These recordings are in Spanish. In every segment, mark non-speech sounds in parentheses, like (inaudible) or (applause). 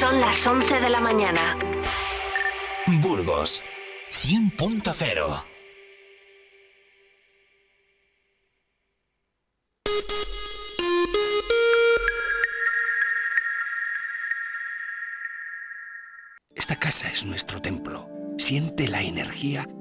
Son las 11 de la mañana. Burgos 100.0 Esta casa es nuestro templo. Siente la energía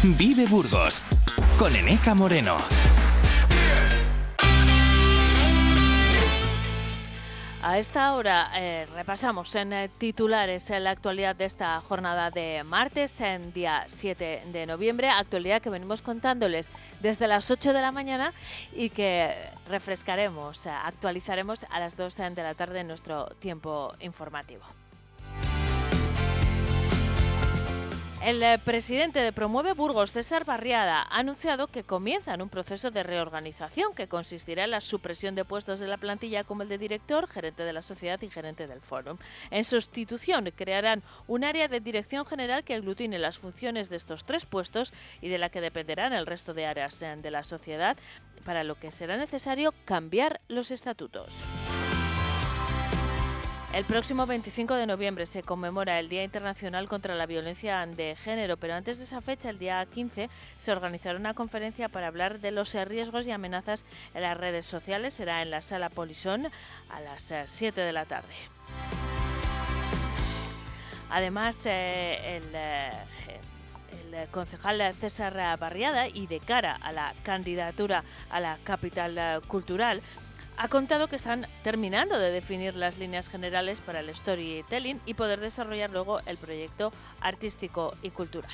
(laughs) Vive Burgos con Eneca Moreno. A esta hora eh, repasamos en eh, titulares en la actualidad de esta jornada de martes, en día 7 de noviembre, actualidad que venimos contándoles desde las 8 de la mañana y que refrescaremos, eh, actualizaremos a las 2 de la tarde en nuestro tiempo informativo. El eh, presidente de Promueve Burgos, César Barriada, ha anunciado que comienzan un proceso de reorganización que consistirá en la supresión de puestos de la plantilla como el de director, gerente de la sociedad y gerente del fórum. En sustitución, crearán un área de dirección general que aglutine las funciones de estos tres puestos y de la que dependerán el resto de áreas eh, de la sociedad, para lo que será necesario cambiar los estatutos. El próximo 25 de noviembre se conmemora el Día Internacional contra la Violencia de Género, pero antes de esa fecha, el día 15, se organizará una conferencia para hablar de los riesgos y amenazas en las redes sociales. Será en la sala Polisón a las 7 de la tarde. Además, eh, el, eh, el concejal César Barriada y de cara a la candidatura a la capital cultural, ha contado que están terminando de definir las líneas generales para el storytelling y poder desarrollar luego el proyecto artístico y cultural.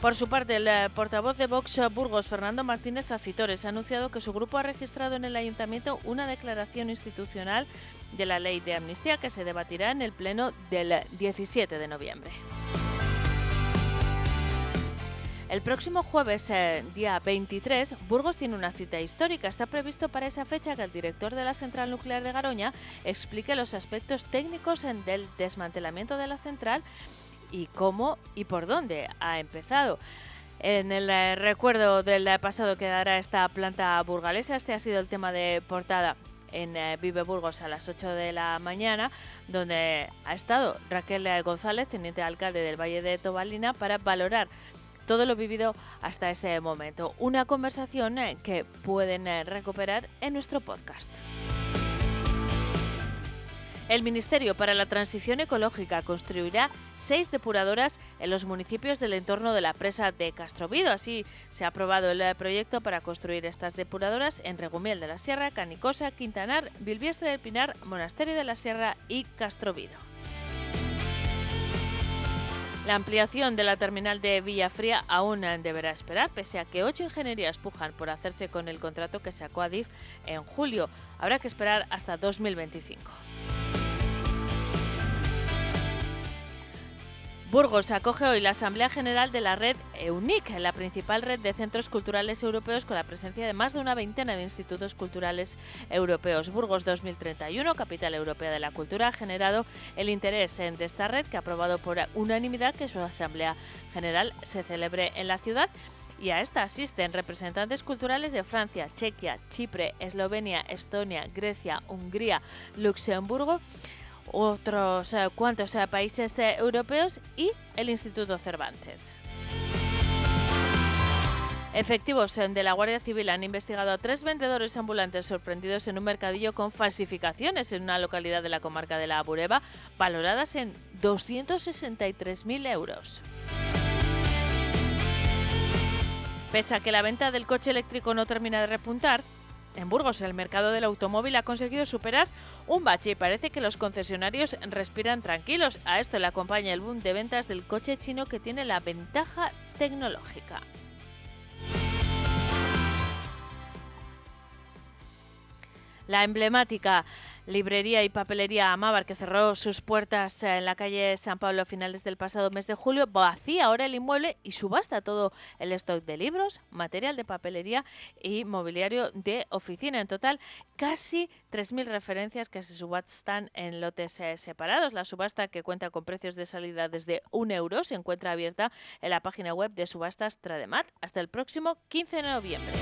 Por su parte, el eh, portavoz de Vox Burgos, Fernando Martínez Acitores, ha anunciado que su grupo ha registrado en el ayuntamiento una declaración institucional de la ley de amnistía que se debatirá en el pleno del 17 de noviembre. El próximo jueves, eh, día 23, Burgos tiene una cita histórica. Está previsto para esa fecha que el director de la central nuclear de Garoña explique los aspectos técnicos del desmantelamiento de la central y cómo y por dónde ha empezado. En el eh, recuerdo del pasado que dará esta planta burgalesa, este ha sido el tema de portada en eh, Vive Burgos a las 8 de la mañana, donde ha estado Raquel González, teniente alcalde del Valle de Tobalina, para valorar todo lo vivido hasta este momento. Una conversación eh, que pueden eh, recuperar en nuestro podcast. El Ministerio para la Transición Ecológica construirá seis depuradoras en los municipios del entorno de la presa de Castrovido. Así se ha aprobado el eh, proyecto para construir estas depuradoras en Regumiel de la Sierra, Canicosa, Quintanar, Bilbiestre del Pinar, Monasterio de la Sierra y Castrovido. La ampliación de la terminal de Villafría aún deberá esperar, pese a que ocho ingenierías pujan por hacerse con el contrato que sacó Adif en julio. Habrá que esperar hasta 2025. Burgos acoge hoy la Asamblea General de la red EUNIC, la principal red de centros culturales europeos con la presencia de más de una veintena de institutos culturales europeos. Burgos 2031, capital europea de la cultura, ha generado el interés de esta red que ha aprobado por unanimidad que su Asamblea General se celebre en la ciudad y a esta asisten representantes culturales de Francia, Chequia, Chipre, Eslovenia, Estonia, Grecia, Hungría, Luxemburgo otros eh, cuantos eh, países eh, europeos y el Instituto Cervantes. Efectivos de la Guardia Civil han investigado a tres vendedores ambulantes sorprendidos en un mercadillo con falsificaciones en una localidad de la comarca de la Bureba, valoradas en 263.000 euros. Pese a que la venta del coche eléctrico no termina de repuntar, en Burgos, el mercado del automóvil ha conseguido superar un bache y parece que los concesionarios respiran tranquilos. A esto le acompaña el boom de ventas del coche chino que tiene la ventaja tecnológica. La emblemática librería y papelería Amábar, que cerró sus puertas en la calle San Pablo a finales del pasado mes de julio, vacía ahora el inmueble y subasta todo el stock de libros, material de papelería y mobiliario de oficina. En total, casi 3.000 referencias que se subastan en lotes eh, separados. La subasta, que cuenta con precios de salida desde un euro, se encuentra abierta en la página web de subastas Trademat hasta el próximo 15 de noviembre.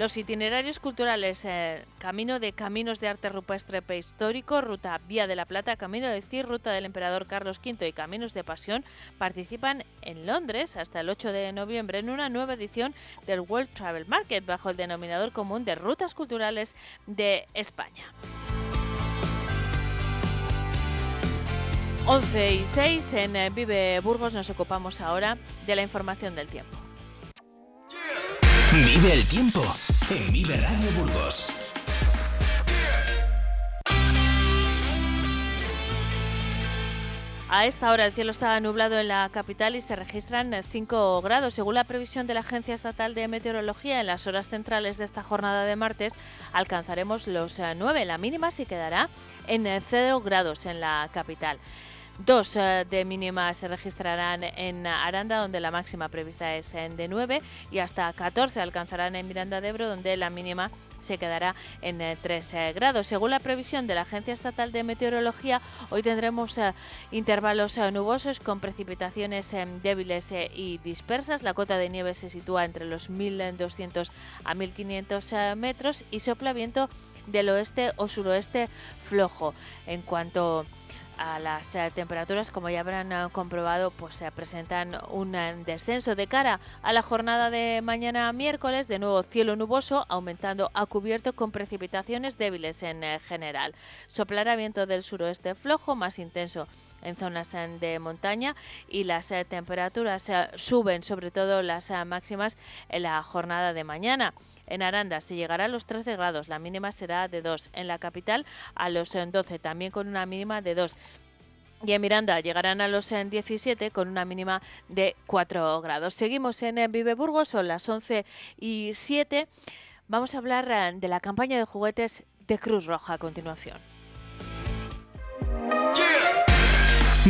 Los itinerarios culturales, eh, Camino de Caminos de Arte Rupestre Prehistórico, Ruta Vía de la Plata, Camino de Cir, Ruta del Emperador Carlos V y Caminos de Pasión participan en Londres hasta el 8 de noviembre en una nueva edición del World Travel Market bajo el denominador común de rutas culturales de España. 11 y 6 en eh, Vive Burgos nos ocupamos ahora de la información del tiempo. Vive el tiempo en Vive Radio Burgos. A esta hora el cielo está nublado en la capital y se registran 5 grados. Según la previsión de la Agencia Estatal de Meteorología, en las horas centrales de esta jornada de martes alcanzaremos los 9. La mínima se quedará en 0 grados en la capital. Dos eh, de mínima se registrarán en Aranda, donde la máxima prevista es de 9, y hasta 14 alcanzarán en Miranda de Ebro, donde la mínima se quedará en 3 eh, grados. Según la previsión de la Agencia Estatal de Meteorología, hoy tendremos eh, intervalos nubosos con precipitaciones débiles y dispersas. La cota de nieve se sitúa entre los 1.200 a 1.500 metros y sopla viento del oeste o suroeste flojo. En cuanto a las eh, temperaturas, como ya habrán eh, comprobado, pues se presentan un eh, descenso de cara a la jornada de mañana miércoles, de nuevo cielo nuboso, aumentando a cubierto con precipitaciones débiles en general. Soplará viento del suroeste flojo, más intenso en zonas de montaña y las temperaturas suben, sobre todo las máximas en la jornada de mañana. En Aranda se llegará a los 13 grados, la mínima será de 2. En la capital a los 12, también con una mínima de 2 y en Miranda llegarán a los 17 con una mínima de 4 grados. Seguimos en Vive Burgos, son las 11 y 7. Vamos a hablar eh, de la campaña de juguetes de Cruz Roja a continuación.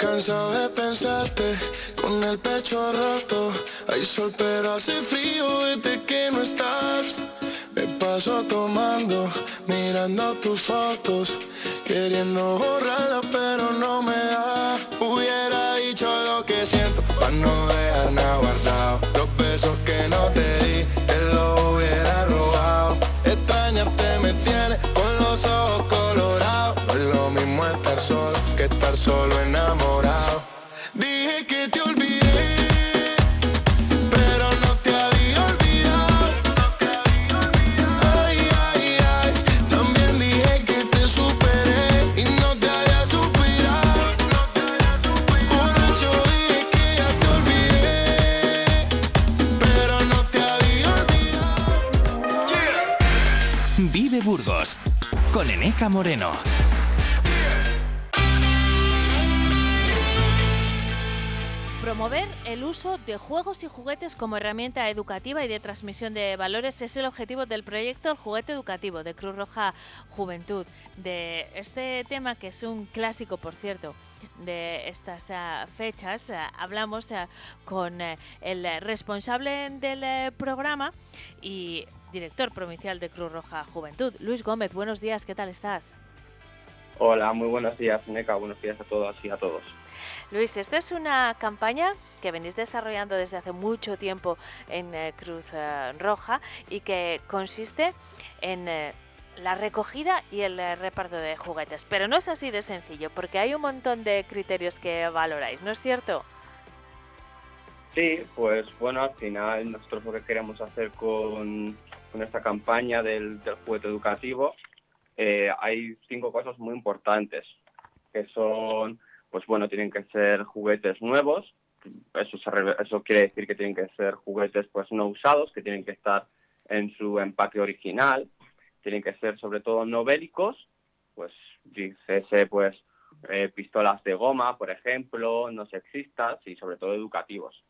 Cansado de pensarte con el pecho roto. Hay sol, pero hace frío desde que no estás. Me paso tomando, mirando tus fotos, queriendo borrarla, pero no me da. Hubiera dicho lo que siento, para no dejar nada guardado. Los besos que no te di, te lo hubiera solo que estar solo enamorado. Dije que te olvidé, pero no te había Promover el uso de juegos y juguetes como herramienta educativa y de transmisión de valores es el objetivo del proyecto El Juguete Educativo de Cruz Roja Juventud. De este tema, que es un clásico, por cierto, de estas ah, fechas, ah, hablamos ah, con eh, el responsable del eh, programa y director provincial de Cruz Roja Juventud, Luis Gómez. Buenos días, ¿qué tal estás? Hola, muy buenos días, Neca. Buenos días a todas y a todos. Luis, esta es una campaña que venís desarrollando desde hace mucho tiempo en eh, Cruz eh, Roja y que consiste en eh, la recogida y el reparto de juguetes. Pero no es así de sencillo, porque hay un montón de criterios que valoráis, ¿no es cierto? Sí, pues bueno, al final nosotros lo que queremos hacer con, esta campaña del, juguete educativo, hay cinco cosas muy importantes, que son, pues bueno, tienen que ser juguetes nuevos, eso, eso quiere decir que tienen que ser juguetes pues no usados, que tienen que estar en su empaque original, tienen que ser sobre todo no bélicos, pues dice pues eh, pistolas de goma, por ejemplo, no sexistas y sobre todo educativos.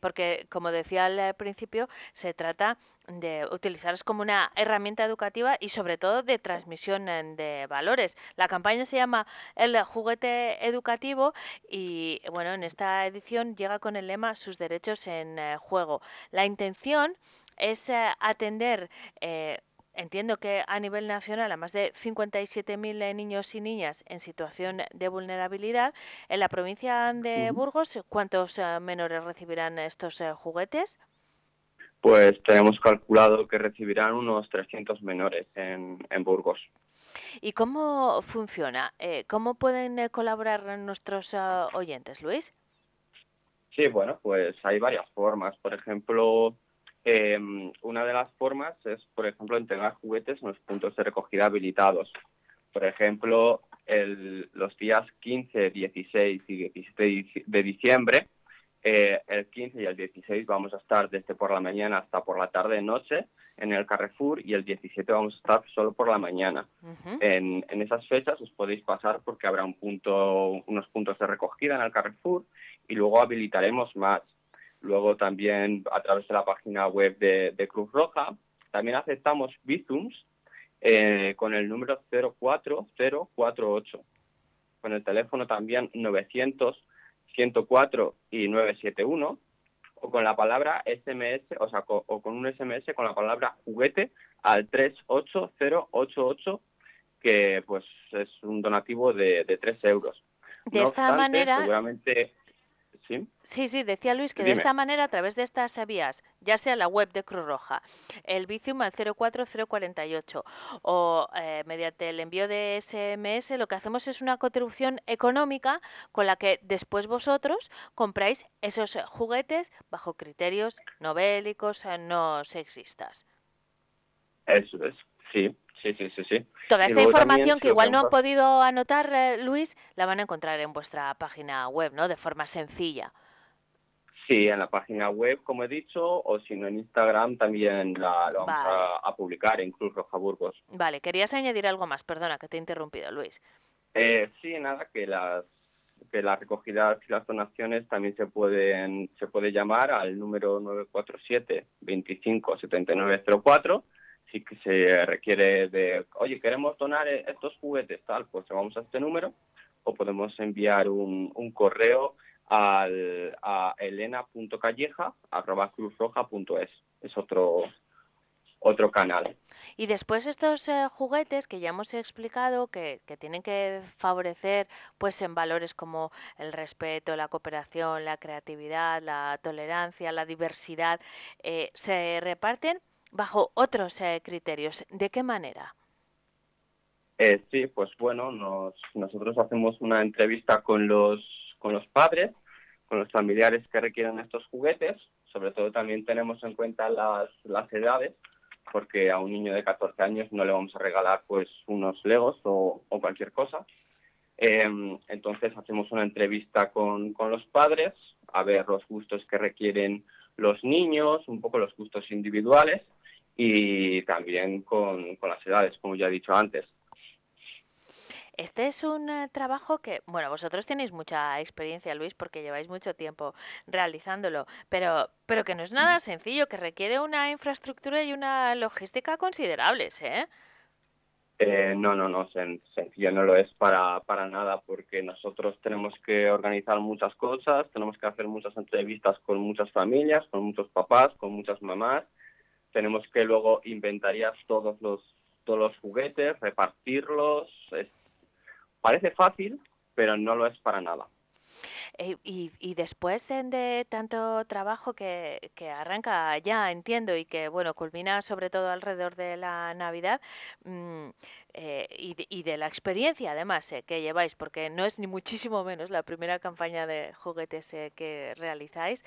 Porque, como decía al principio, se trata de utilizarlos como una herramienta educativa y sobre todo de transmisión de valores. La campaña se llama El juguete educativo y bueno, en esta edición llega con el lema Sus derechos en eh, juego. La intención es eh, atender eh, Entiendo que a nivel nacional a más de 57.000 eh, niños y niñas en situación de vulnerabilidad. En la provincia de Burgos, ¿cuántos eh, menores recibirán estos eh, juguetes? Pues tenemos calculado que recibirán unos 300 menores en, Burgos. ¿Y cómo funciona? ¿Cómo pueden colaborar nuestros oyentes, Luis? Sí, bueno, pues hay varias formas. Por ejemplo, Em, una de las formas es, por ejemplo, entregar juguetes en los puntos de recogida habilitados. Por ejemplo, los días 15, 16 y 17 de diciembre, eh, el 15 y el 16 vamos a estar desde por la mañana hasta por la tarde noche en el Carrefour y el 17 vamos a estar solo por la mañana. en, en, esas fechas os podéis pasar porque habrá un punto, unos puntos de recogida en el Carrefour y luego habilitaremos más. Luego también a través de la página web de, Cruz Roja. También aceptamos Bizums eh, con el número 04048. Con el teléfono también 900 104 y 971 o con la palabra SMS, o sea, o con un SMS con la palabra juguete al 38088, que pues es un donativo de, de 3 euros. De esta manera, seguramente ¿sí? Sí, decía Luis que de esta manera, a través de estas vías, ya sea la web de Cruz Roja, el Vicium al 04048 o eh, mediante el envío de SMS, lo que hacemos es una contribución económica con la que después vosotros compráis esos juguetes bajo criterios no bélicos, eh, no sexistas. Eso es, sí. Sí, sí, sí, Toda esta información que igual no han podido anotar, eh, Luis, la van a encontrar en vuestra página web, ¿no? De forma sencilla. Sí, en la página web, como he dicho, o si no en Instagram también la, vamos a, publicar en Cruz Roja Burgos. Vale, querías añadir algo más, perdona que te he interrumpido, Luis. Eh, sí, nada, que las que las recogidas y las donaciones también se pueden se puede llamar al número 947 25 7904 si que se requiere de, oye, queremos donar estos juguetes, tal, pues vamos a este número o podemos enviar un, un correo al, a elena.calleja.cruzroja.es. Es otro, otro canal. Y después estos eh, juguetes que ya hemos explicado que, que, tienen que favorecer pues en valores como el respeto, la cooperación, la creatividad, la tolerancia, la diversidad, eh, se reparten bajo otros eh, criterios. ¿De qué manera? Eh, sí, pues bueno, nosotros hacemos una entrevista con los, con los padres, con los familiares que requieren estos juguetes. Sobre todo también tenemos en cuenta las, las edades, porque a un niño de 14 años no le vamos a regalar pues unos legos o, cualquier cosa. Em, entonces hacemos una entrevista con, con los padres a ver los gustos que requieren los niños, un poco los gustos individuales y también con, las edades, como ya he dicho antes. Este es un eh, trabajo que, bueno, vosotros tenéis mucha experiencia, Luis, porque lleváis mucho tiempo realizándolo, pero, pero que no es nada sencillo, que requiere una infraestructura y una logística considerables, ¿eh? eh no, no, no, sencillo no lo es para, para nada, porque nosotros tenemos que organizar muchas cosas, tenemos que hacer muchas entrevistas con muchas familias, con muchos papás, con muchas mamás, tenemos que luego inventarías todos los, todos los juguetes, repartirlos. parece fácil, pero no lo es para nada. Eh, y, después de tanto trabajo que, arranca ya, entiendo, y que bueno, culmina sobre todo alrededor de la Navidad, mm, eh, y, de, la experiencia además eh, que lleváis, porque no es ni muchísimo menos la primera campaña de juguetes eh, que realizáis,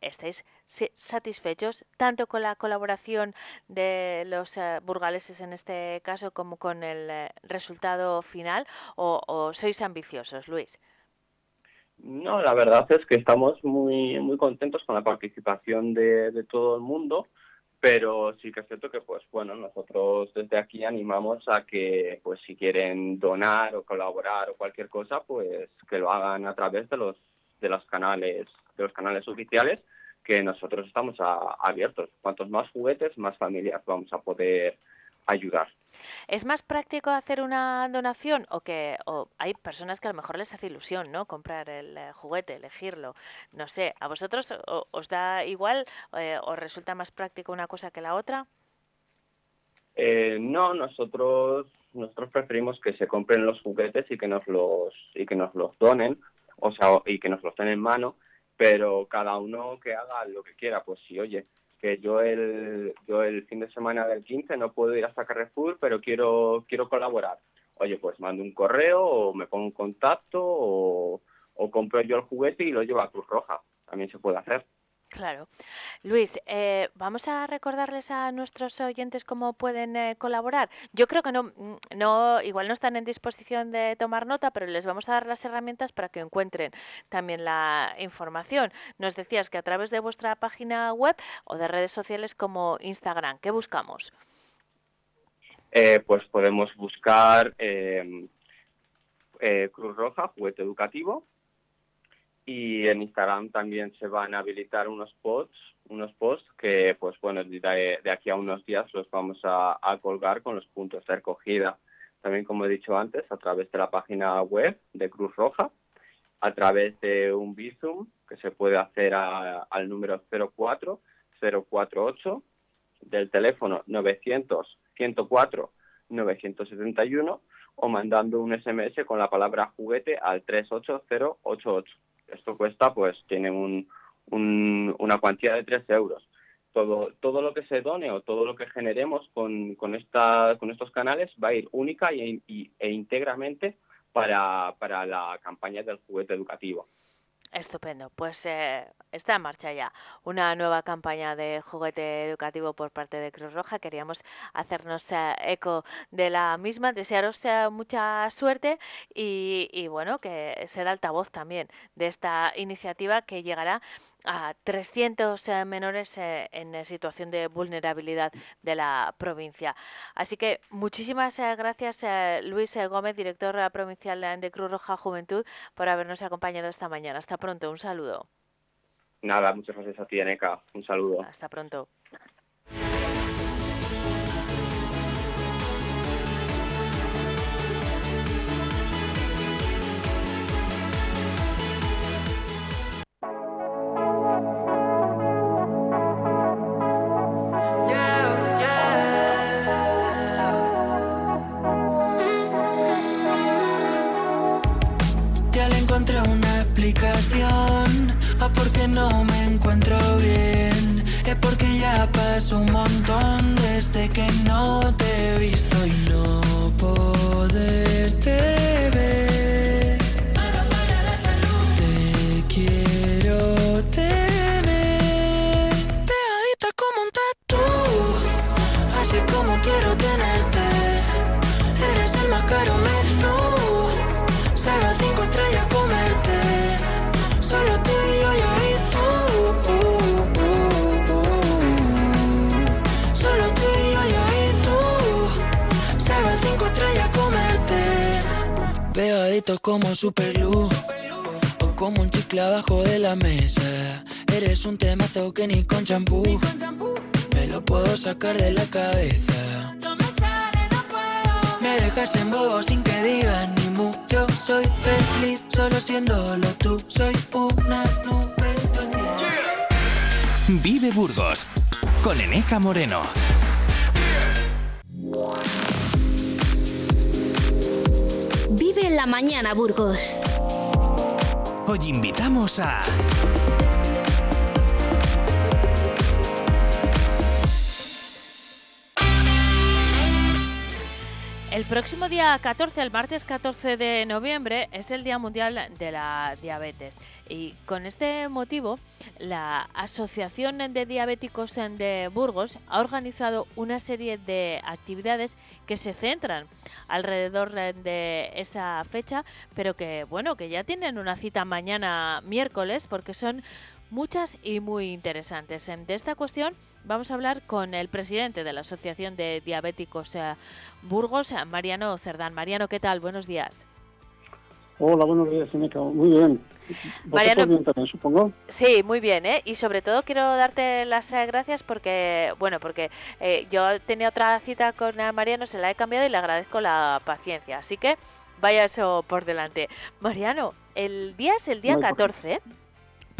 estáis satisfechos tanto con la colaboración de los burgaleses en este caso como con el resultado final o, sois ambiciosos, Luis? No, la verdad es que estamos muy, muy contentos con la participación de, de todo el mundo pero sí que es cierto que pues bueno nosotros desde aquí animamos a que pues si quieren donar o colaborar o cualquier cosa pues que lo hagan a través de los de los canales de los canales oficiales que nosotros estamos abiertos cuantos más juguetes más familias vamos a poder ayudar ¿Es más práctico hacer una donación o que hay personas que a lo mejor les hace ilusión, ¿no? Comprar el eh, juguete, elegirlo. No sé, ¿a vosotros os da igual eh, o resulta más práctico una cosa que la otra? Eh, no, nosotros nosotros preferimos que se compren los juguetes y que nos los y que nos los donen, o sea, y que nos los den en mano, pero cada uno que haga lo que quiera, pues si oye, que yo el, yo el fin de semana del 15 no puedo ir hasta Carrefour, pero quiero, quiero colaborar. Oye, pues mando un correo o me pongo en contacto o, o compro yo el juguete y lo llevo a Cruz Roja. También se puede hacer. Claro. Luis, eh, vamos a recordarles a nuestros oyentes cómo pueden eh, colaborar. Yo creo que no, mm, no, igual no están en disposición de tomar nota, pero les vamos a dar las herramientas para que encuentren también la información. Nos decías que a través de vuestra página web o de redes sociales como Instagram, ¿qué buscamos? Eh, pues podemos buscar Cruz Roja, juguete educativo, y en Instagram también se van a habilitar unos posts, unos posts que, pues bueno, de, aquí a unos días los vamos a, colgar con los puntos de recogida. También, como he dicho antes, a través de la página web de Cruz Roja, a través de un Bizum que se puede hacer al número 04 048 del teléfono 900 104 971 o mandando un SMS con la palabra juguete al 38088 esto cuesta, pues tiene un, una cuantía de 3 euros. Todo, todo lo que se done o todo lo que generemos con, con, con estos canales va a ir única y, e íntegramente para, para la campaña del juguete educativo. Estupendo, pues eh, está en marcha ya una nueva campaña de juguete educativo por parte de Cruz Roja. Queríamos hacernos eh, eco de la misma, desearos eh, mucha suerte y, y, bueno, que será altavoz también de esta iniciativa que llegará a 300 eh, menores eh, en situación de vulnerabilidad de la provincia. Así que muchísimas eh, gracias Luis Gómez, director provincial de Cruz Roja Juventud, por habernos acompañado esta mañana. Hasta pronto, un saludo. Nada, muchas gracias a ti, Aneca. Un saludo. Hasta pronto. Como super glue. O como un chicle abajo de la mesa. Eres un temazo que ni con champú. Me lo puedo sacar de la cabeza. No me sale, no puedo. Me dejas en bobo sin que digan ni mu. Yo soy feliz solo siéndolo tú. Soy una nube Vive Burgos con Eneca Moreno. Mañana, Burgos. Hoy invitamos a... El próximo día 14, el martes 14 de noviembre, es el Día Mundial de la Diabetes. Y con este motivo, la Asociación de Diabéticos de Burgos ha organizado una serie de actividades que se centran alrededor de esa fecha, pero que, bueno, que ya tienen una cita mañana miércoles, porque son muchas y muy interesantes. De esta cuestión vamos a hablar con el presidente de la Asociación de Diabéticos eh, Burgos, Mariano Cerdán. Mariano, ¿qué tal? Buenos días. Hola, buenos días. Muy bien. Mariano, bien también, supongo. Sí, muy bien, ¿eh? Y sobre todo quiero darte las eh, gracias porque, bueno, porque eh, yo tenía otra cita con Mariano, se la he cambiado y le agradezco la paciencia. Así que vaya eso por delante. Mariano, el día es el día 14,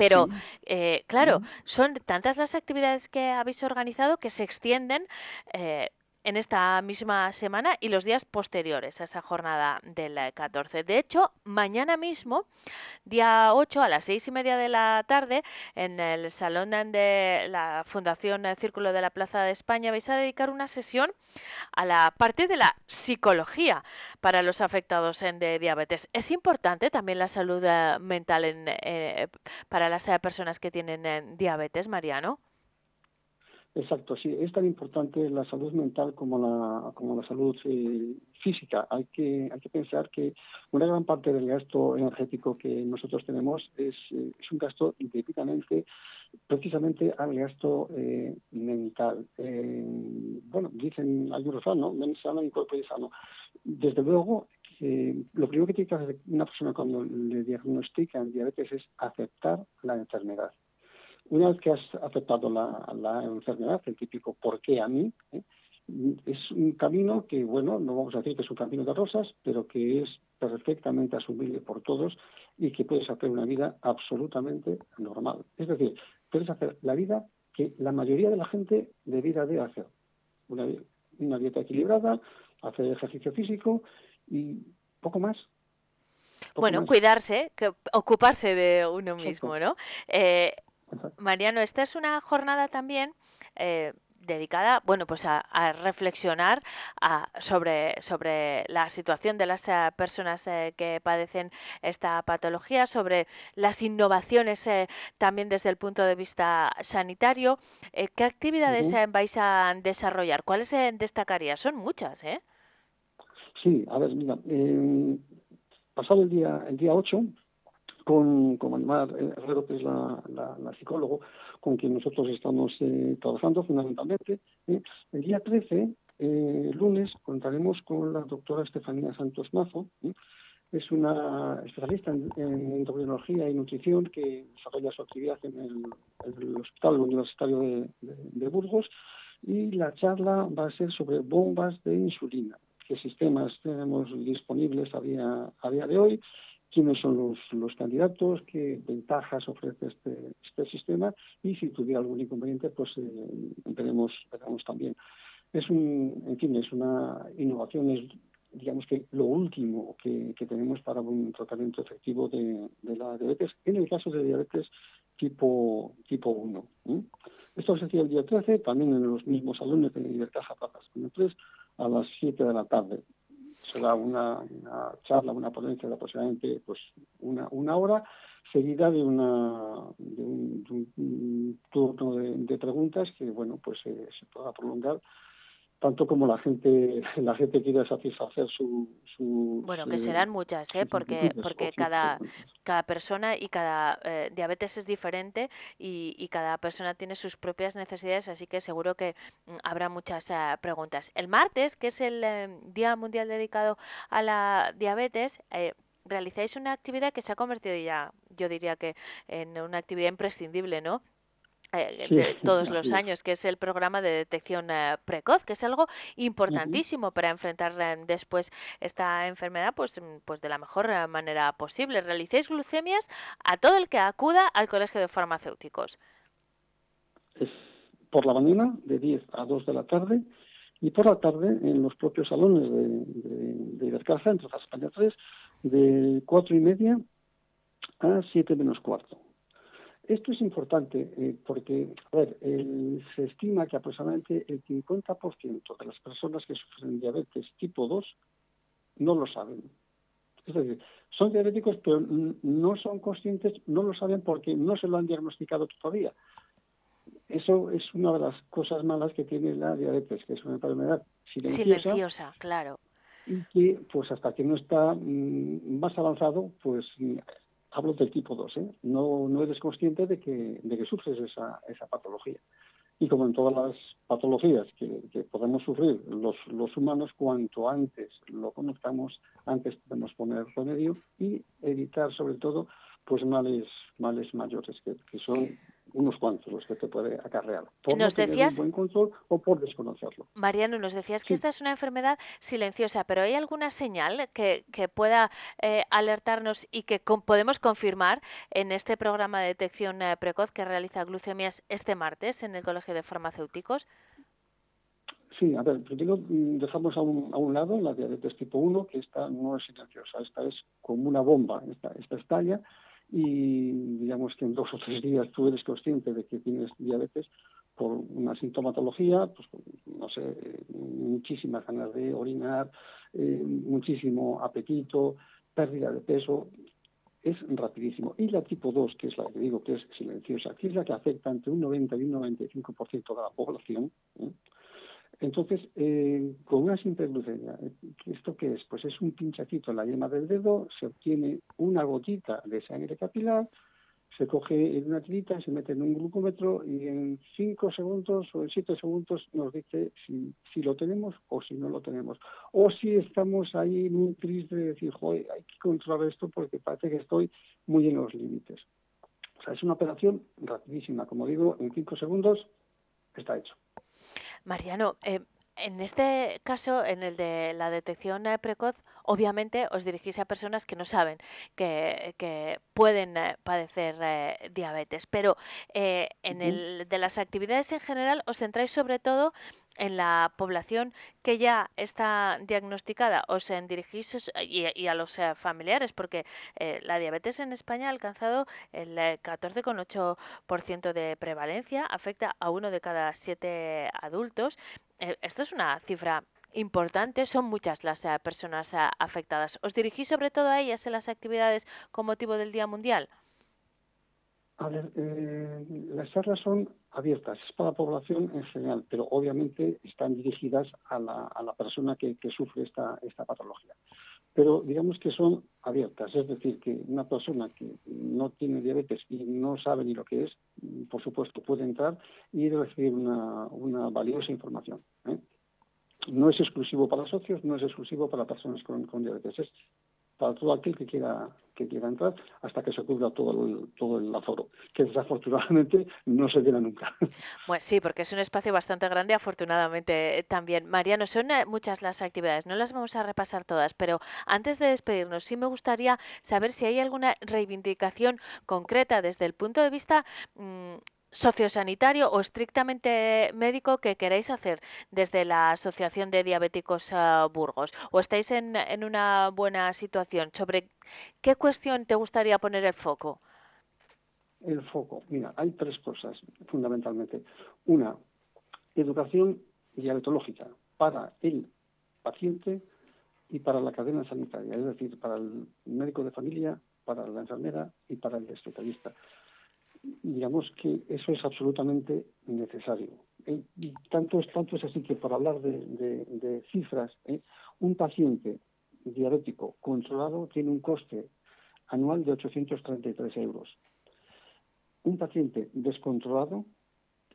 pero, eh, claro, son tantas las actividades que habéis organizado que se extienden eh, en esta misma semana y los días posteriores a esa jornada del 14. De hecho, mañana mismo, día 8 a las seis y media de la tarde, en el salón de la Fundación Círculo de la Plaza de España, vais a dedicar una sesión a la parte de la psicología para los afectados en de diabetes. Es importante también la salud eh, mental en, eh, para las eh, personas que tienen diabetes, Mariano. Exacto, sí, es tan importante la salud mental como la, como la salud eh, física. Hay que, hay que pensar que una gran parte del gasto energético que nosotros tenemos es, eh, es un gasto debidamente precisamente al gasto eh, mental. bueno, dicen hay un ¿no? Men sano y cuerpo sano. Desde luego, lo primero que tiene que hacer una persona cuando le diagnostican diabetes es aceptar la enfermedad. Una vez que has aceptado la, enfermedad, el típico ¿por qué a mí? ¿eh? Es un camino que, bueno, no vamos a decir que es un camino de rosas, pero que es perfectamente asumible por todos y que puedes hacer una vida absolutamente normal. Es decir, puedes hacer la vida que la mayoría de la gente debiera de hacer. Una, una dieta equilibrada, hacer ejercicio físico y poco más. bueno, cuidarse, que, ocuparse de uno mismo, ¿no? Eh, Mariano, esta es una jornada también eh, dedicada, bueno, pues a, reflexionar sobre, sobre la situación de las eh, personas eh, que padecen esta patología, sobre las innovaciones también desde el punto de vista sanitario. ¿Qué actividades vais a desarrollar? ¿Cuáles destacaría? Son muchas, ¿eh? Sí, a ver, mira, pasado el día, el día 8, con, con Herrero, que es la, psicólogo, con quien nosotros estamos eh, trabajando fundamentalmente. ¿eh? El día 13, eh, lunes, contaremos con la doctora Estefanía Santos Mazo. Es una especialista en, endocrinología y nutrición que desarrolla su actividad en el, Hospital Universitario de, Burgos y la charla va a ser sobre bombas de insulina, qué sistemas tenemos disponibles a día, a día de hoy, quiénes son los, candidatos, qué ventajas ofrece este, este sistema y si tuviera algún inconveniente, pues eh, veremos, también. Es en fin, es una innovación, es digamos que lo último que, tenemos para un tratamiento efectivo de, la diabetes, en el caso de diabetes tipo, tipo 1. Esto se hacía el día 13, también en los mismos salones de Libertad Zapatas con 3 a las 7 de la tarde será una, charla, una ponencia de aproximadamente pues, una, una hora, seguida de, un, turno de, preguntas que bueno pues eh, se pueda prolongar tanto como la gente (laughs) la gente quiere satisfacer su, bueno que serán muchas ¿eh? porque porque cada cada persona y cada eh, diabetes es diferente y, y, cada persona tiene sus propias necesidades así que seguro que mm, habrá muchas eh, preguntas. El martes que es el día mundial dedicado a la diabetes realizáis una actividad que se ha convertido ya yo diría que en una actividad imprescindible no eh, de todos (laughs) los años, que es el programa de detección eh, precoz, que es algo importantísimo para enfrentar eh, después esta enfermedad pues, mm, pues de la mejor manera posible. Realicéis glucemias a todo el que acuda al colegio de farmacéuticos. Es por la mañana, de 10 a 2 de la tarde, y por la tarde en los propios salones de, de, de Ibercaja, entre las España 3, de 4 y media a 7 menos cuarto. Esto es importante eh, porque, a ver, se estima que aproximadamente el 50% de las personas que sufren diabetes tipo 2 no lo saben. Es decir, son diabéticos pero no son conscientes, no lo saben porque no se lo han diagnosticado todavía. Eso es una de las cosas malas que tiene la diabetes, que es una enfermedad silenciosa. Silenciosa, claro. Y que, pues hasta que no está mm, más avanzado, pues hablo del tipo 2, ¿eh? no, no eres consciente de que, de que sufres esa, esa patología. Y como en todas las patologías que, podemos sufrir los, los, humanos, cuanto antes lo conozcamos, antes podemos poner remedio y evitar sobre todo pues males, males mayores que, que son unos cuantos los que te puede acarrear. Por nos no decías, un buen control o por desconocerlo. Mariano, nos decías que esta es una enfermedad silenciosa, pero ¿hay alguna señal que, que pueda eh, alertarnos y que podemos confirmar en este programa de detección eh, precoz que realiza Glucemias este martes en el Colegio de Farmacéuticos? Sí, a ver, primero mm, dejamos a un, a un, lado la diabetes tipo 1, que esta no es silenciosa, esta es como una bomba, esta, esta estalla y digamos que en dos o tres días tú eres consciente de que tienes diabetes por una sintomatología, pues no sé, muchísimas ganas de orinar, eh, muchísimo apetito, pérdida de peso, es rapidísimo. Y la tipo 2, que es la que digo que es silenciosa, que es la que afecta entre un 90 y un 95% de la población, ¿eh? Entonces, eh, con una simple glucemia, ¿esto qué es? Pues es un pinchacito en la yema del dedo, se obtiene una gotita de sangre capilar, se coge en una tirita, se mete en un glucómetro y en 5 segundos o en 7 segundos nos dice si, lo tenemos o si no lo tenemos. O si estamos ahí en un triste de decir, joder, hay que controlar esto porque parece que estoy muy en los límites. O sea, es una operación rapidísima. Como digo, en 5 segundos está hecho. Mariano, eh, en este caso, en el de la detección eh, precoz, obviamente os dirigís a personas que no saben que, que pueden eh, padecer diabetes, pero en el de las actividades en general os centráis sobre todo en la población que ya está diagnosticada, os dirigís y, a los familiares, porque la diabetes en España ha alcanzado el 14,8% de prevalencia, afecta a uno de cada siete adultos. esto es una cifra importante, son muchas las personas afectadas. ¿Os dirigís sobre todo a ellas en las actividades con motivo del Día Mundial? A ver, eh, las charlas son abiertas, es para la población en general, pero obviamente están dirigidas a la, persona que, sufre esta, patología. Pero digamos que son abiertas, es decir, que una persona que no tiene diabetes y no sabe ni lo que es, por supuesto puede entrar y recibir una, valiosa información. ¿eh? No es exclusivo para socios, no es exclusivo para personas con, diabetes, es para todo aquel que quiera que quiera entrar hasta que se cubra todo el, todo el aforo, que desafortunadamente no se llena nunca. (laughs) Bueno, sí, porque es un espacio bastante grande, afortunadamente eh, también. Mariano, son eh, muchas las actividades, no las vamos a repasar todas, pero antes de despedirnos, sí me gustaría saber si hay alguna reivindicación concreta desde el punto de vista... Mmm, sociosanitario o estrictamente médico que queréis hacer desde la Asociación de Diabéticos uh, Burgos? ¿O estáis en, en, una buena situación? ¿Sobre qué cuestión te gustaría poner el foco? El foco, mira, hay tres cosas fundamentalmente. Una, educación diabetológica para el paciente y para la cadena sanitaria, es decir, para el médico de familia, para la enfermera y para el especialista digamos que eso es absolutamente necesario. Eh, tanto, es, tanto es así que para hablar de, cifras, eh, un paciente diabético controlado tiene un coste anual de 833 euros. Un paciente descontrolado,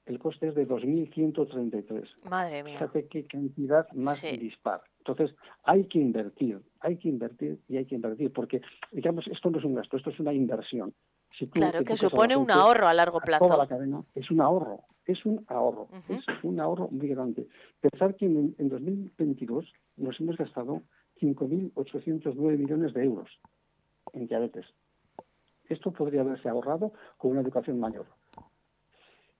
el coste es de 2.133. Madre mía. Fíjate qué cantidad más dispar. Entonces, hay que invertir, hay que invertir y hay que invertir, porque, digamos, esto no es un gasto, esto es una inversión claro, que supone un ahorro a largo plazo. Toda la cadena es un ahorro, es un ahorro, es un ahorro muy grande. Pensar que en, 2022 nos hemos gastado 5.809 millones de euros en diabetes. Esto podría haberse ahorrado con una educación mayor.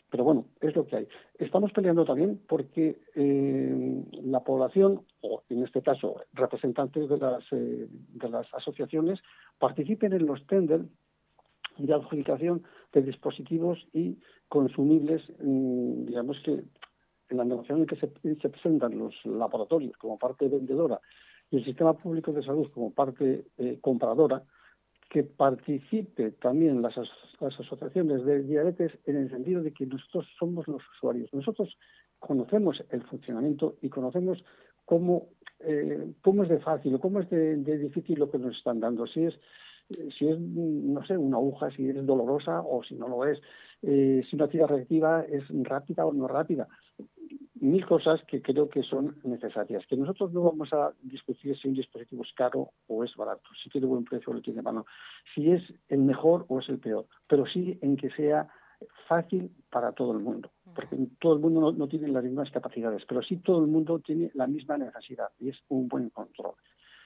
Pero bueno, es lo que hay. Estamos peleando también porque eh, la población, o en este caso representantes de las, eh, de las asociaciones, participen en los tenders de adjudicación de dispositivos y consumibles, mm, digamos que en la negociación en que se, presentan los laboratorios como parte vendedora y el sistema público de salud como parte eh, compradora, que participe también las, asociaciones de diabetes en el sentido de que nosotros somos los usuarios. Nosotros conocemos el funcionamiento y conocemos cómo, eh, cómo es de fácil o cómo es de, difícil lo que nos están dando. Si es, si es, no sé, una aguja, si es dolorosa o si no lo es. Eh, si una tira reactiva es rápida o no rápida mil cosas que creo que son necesarias. Que nosotros no vamos a discutir si un dispositivo es caro o es barato, si tiene buen precio o no tiene mano, si es el mejor o es el peor, pero sí en que sea fácil para todo el mundo, porque todo el mundo no, tiene las mismas capacidades, pero sí todo el mundo tiene la misma necesidad y es un buen control.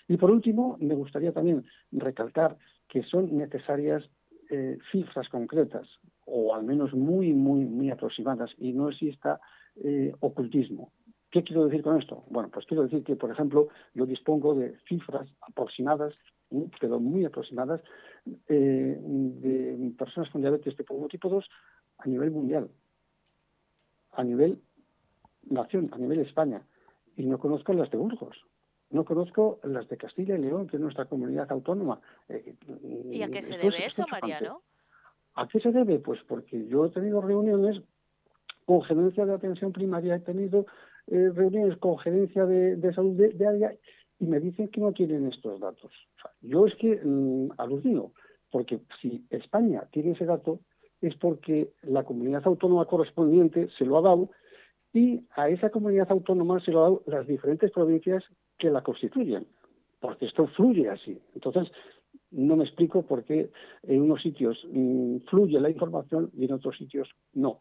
Y por último, me gustaría también recalcar que son necesarias eh, cifras concretas, o al menos muy, muy, muy aproximadas, y no exista eh, ocultismo. ¿Qué quiero decir con esto? Bueno, pues quiero decir que, por ejemplo, yo dispongo de cifras aproximadas, pero muy aproximadas, eh, de personas con diabetes tipo 1 tipo 2 a nivel mundial, a nivel nación, a nivel España. Y no conozco las de Burgos, no conozco las de Castilla y León, que es nuestra comunidad autónoma. Eh, ¿Y a qué se debe eso, Mariano? ¿A qué se debe? Pues porque yo he tenido reuniones con gerencia de atención primaria, he tenido eh, reuniones con gerencia de, salud de, área y me dicen que no tienen estos datos. yo es que mm, alucino, porque si España tiene ese dato es porque la comunidad autónoma correspondiente se lo ha dado y a esa comunidad autónoma se lo han dado las diferentes provincias que la constituyen, porque esto fluye así. Entonces, no me explico por qué en unos sitios mm, fluye la información y en otros sitios no.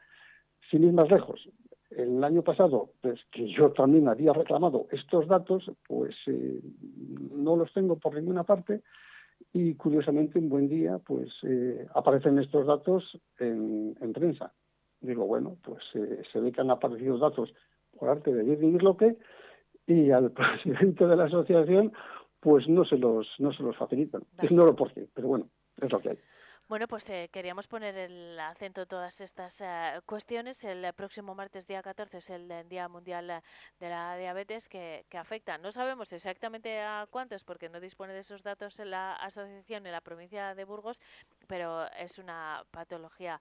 Sin ir más lejos, el año pasado, pues que yo también había reclamado estos datos, pues eh, no los tengo por ninguna parte y curiosamente un buen día pues eh, aparecen estos datos en, prensa. Digo, bueno, pues eh, se ve que han aparecido datos por arte de lo que y al (laughs) presidente de la asociación pues no se los no se los facilitan. No lo por qué, pero bueno, es lo que hay. Bueno, pues eh, queríamos poner el acento en todas estas eh, cuestiones. El próximo martes, día 14, es el Día Mundial eh, de la Diabetes que, que, afecta. No sabemos exactamente a cuántos, porque no dispone de esos datos en la asociación en la provincia de Burgos, pero es una patología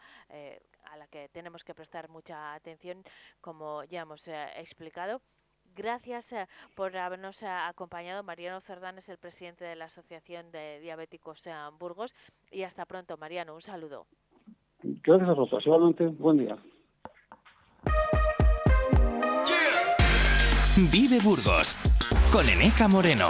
a la que tenemos que prestar mucha atención, como ya hemos explicado. Gracias eh, por habernos eh, acompañado. Mariano Cerdán es el presidente de la Asociación de Diabéticos en Burgos. Y hasta pronto, Mariano. Un saludo. Gracias a vosotros. Igualmente, buen día. Vive Burgos con Eneca Moreno.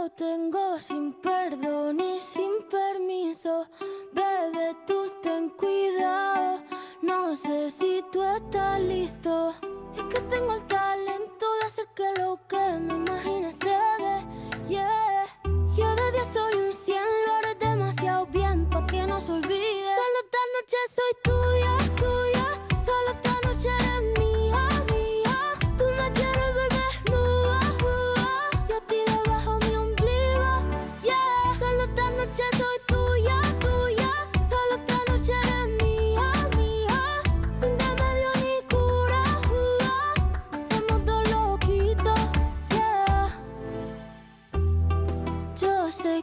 lo tengo sin perdón y sin permiso. Bebe, tú ten cuidado. No sé si tú estás listo. Es que tengo el talento de hacer que lo que me imagine se dé. Yeah. Yo de día soy un cien, lo haré demasiado bien pa' que no se olvide. Solo esta noche soy tuya, tuya. Solo esta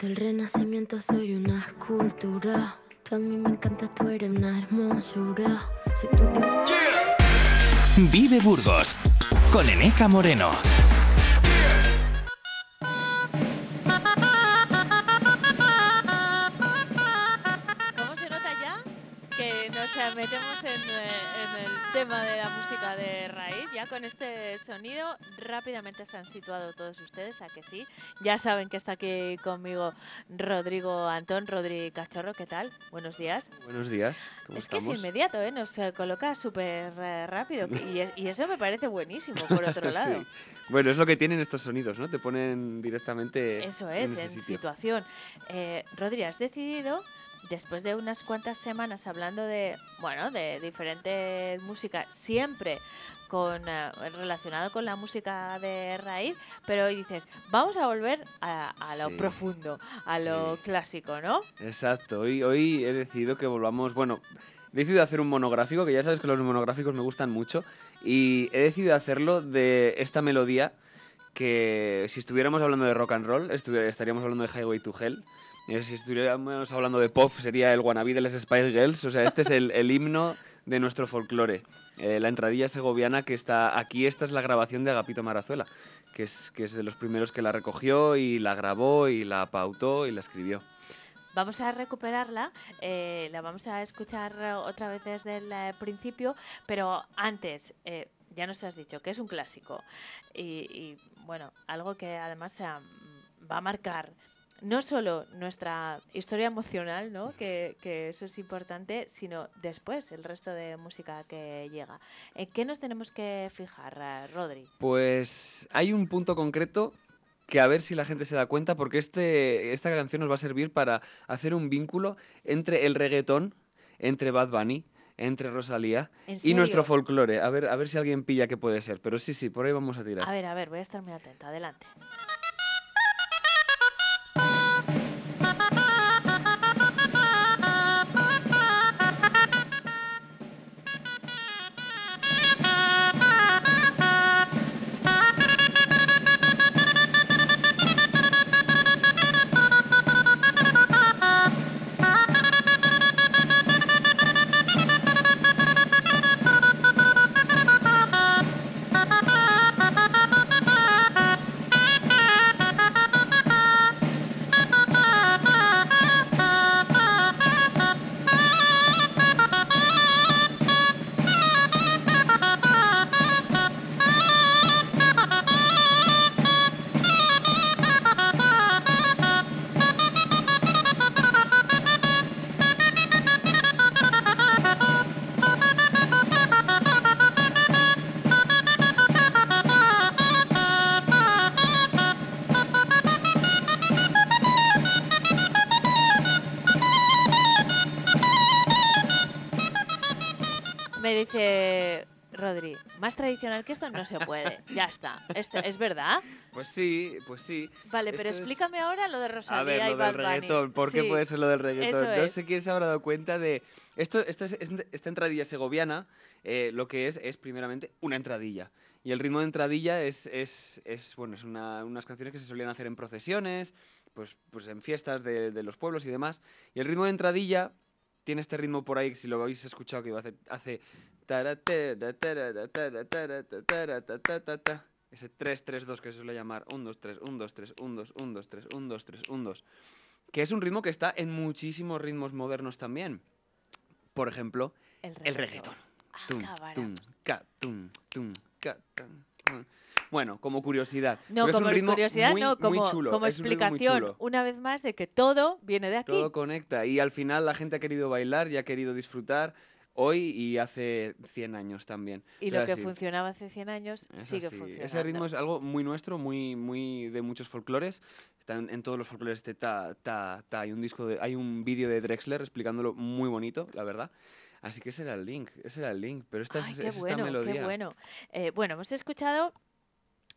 del renacimiento soy una escultura. Tú a mí me encanta, tú eres una hermosura. Si tú te- Vive Burgos con Eneca Moreno. En, eh, en el tema de la música de raíz? Ya con este sonido rápidamente se han situado todos ustedes, a que sí. Ya saben que está aquí conmigo Rodrigo Antón, Rodri Cachorro, ¿qué tal? Buenos días. Buenos días, ¿cómo Es que es estamos? inmediato, ¿eh? nos eh, coloca súper eh, rápido y, y eso me parece buenísimo, por otro (laughs) lado. Sí. Bueno, es lo que tienen estos sonidos, ¿no? Te ponen directamente Eso en es, en, sitio. situación. Eh, Rodri, has decidido, después de unas cuantas semanas hablando de, bueno, de diferentes músicas, siempre con eh, relacionado con la música de raíz, pero hoy dices, vamos a volver a, a lo Sí, profundo, a lo clásico, ¿no? Exacto, hoy, hoy he decidido que volvamos, bueno, he decidido hacer un monográfico, que ya sabes que los monográficos me gustan mucho, y he decidido hacerlo de esta melodía que si estuviéramos hablando de rock and roll, estaríamos hablando de Highway to Hell. Si estuviéramos hablando de pop, sería el wannabe de las Spice Girls. O sea, este es el, el himno de nuestro folclore. Eh, la entradilla segoviana que está aquí, esta es la grabación de Agapito Marazuela, que es, que es de los primeros que la recogió y la grabó y la pautó y la escribió. Vamos a recuperarla, eh, la vamos a escuchar otra vez desde el eh, principio, pero antes, eh, ya nos has dicho que es un clásico y, y, bueno, algo que además va a marcar no solo nuestra historia emocional, ¿no? que, que eso es importante, sino después el resto de música que llega. ¿En qué nos tenemos que fijar, Rodri? Pues hay un punto concreto que a ver si la gente se da cuenta, porque este, esta canción nos va a servir para hacer un vínculo entre el reggaetón, entre Bad Bunny, entre Rosalía ¿En y nuestro folclore. A ver, a ver si alguien pilla qué puede ser. Pero sí, sí, por ahí vamos a tirar. A ver, a ver, voy a estar muy atenta, adelante. No se puede. Ya está. ¿Es, es verdad? Pues sí, pues sí. Vale, pero Esto es- explícame ahora lo de Rosalía A ver, y lo Bad del reggaetón. ¿Por qué Sí, puede ser lo del reggaetón? No es. sé quién se habrá dado cuenta de... Esto, esta, es- esta entradilla segoviana eh, lo que es es primeramente una entradilla. Y el ritmo de entradilla es, es, es, bueno, es una- unas canciones que se solían hacer en procesiones, pues, pues en fiestas de, de los pueblos y demás. Y el ritmo de entradilla tiene este ritmo por ahí, que si lo habéis escuchado, que hace... hace taratera, tarara, tara, tara, ta, tara, ta, ta, ta, ta. ese 3-3-2 que se suele llamar 1, 2, 3, 1, 2, 3, 1, 2, 1, 2, 3, 1, 2, 3, 1, 2. Que es un ritmo que está en muchísimos ritmos modernos también. Por ejemplo, El el reggaetón. Tum, cámara. tum, ca, tum, tum, ca, tum, tum. Bueno, como curiosidad. No, pero es un como ritmo curiosidad, muy, no, muy como, chulo, como es un ritmo muy explicación, chulo. una vez más, de que todo viene de aquí. Todo conecta y al final la gente ha querido bailar y ha querido disfrutar hoy y hace 100 años también. y Es lo que así. funcionaba hace 100 años Es sigue así. funcionando. Ese ritmo es algo muy nuestro, muy, muy de muchos folclores. Está en, en todos los folclores este ta, ta, ta. Hay un disco de, hay un vídeo de Drexler explicándolo muy bonito, la verdad. Así que ese era el link, ese era el link. Pero esta Ay, es, qué es esta bueno, melodía. qué bueno. Eh, bueno, hemos escuchado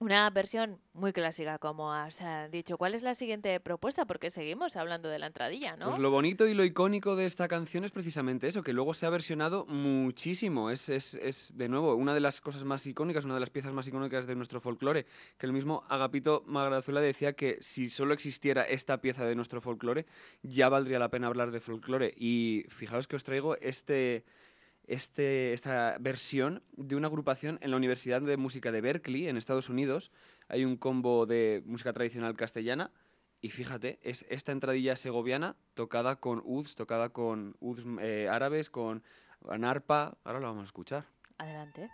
Una versión muy clásica, como has eh, dicho. ¿Cuál es la siguiente propuesta? Porque seguimos hablando de la entradilla, ¿no? Pues lo bonito y lo icónico de esta canción es precisamente eso, que luego se ha versionado muchísimo. Es, es, es, de nuevo, una de las cosas más icónicas, una de las piezas más icónicas de nuestro folclore, que el mismo Agapito Magrazuela decía que si solo existiera esta pieza de nuestro folclore, ya valdría la pena hablar de folclore. Y fijaos que os traigo este este, esta versión de una agrupación en la Universidad de Música de Berkeley, en Estados Unidos. Hay un combo de música tradicional castellana y fíjate, es esta entradilla segoviana tocada con uds, tocada con uds eh, árabes, con arpa. Ahora lo vamos a escuchar. Adelante.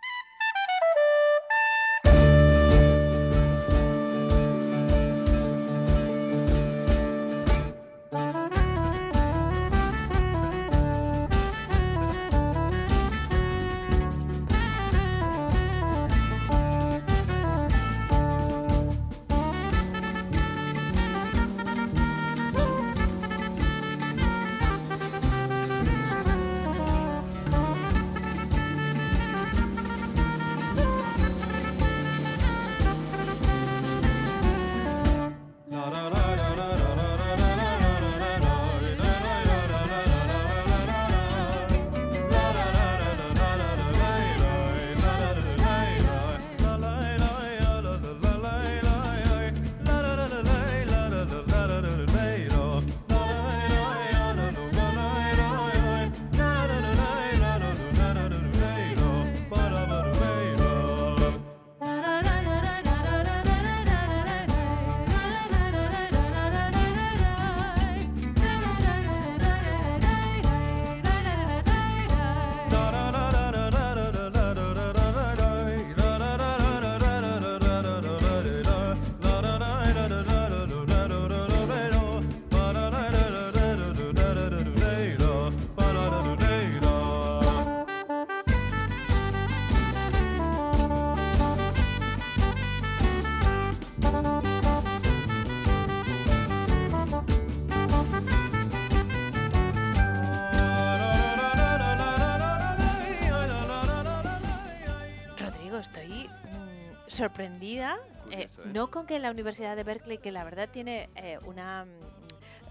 Sorprendida, eh, no con que la Universidad de Berkeley, que la verdad tiene eh, una, mm,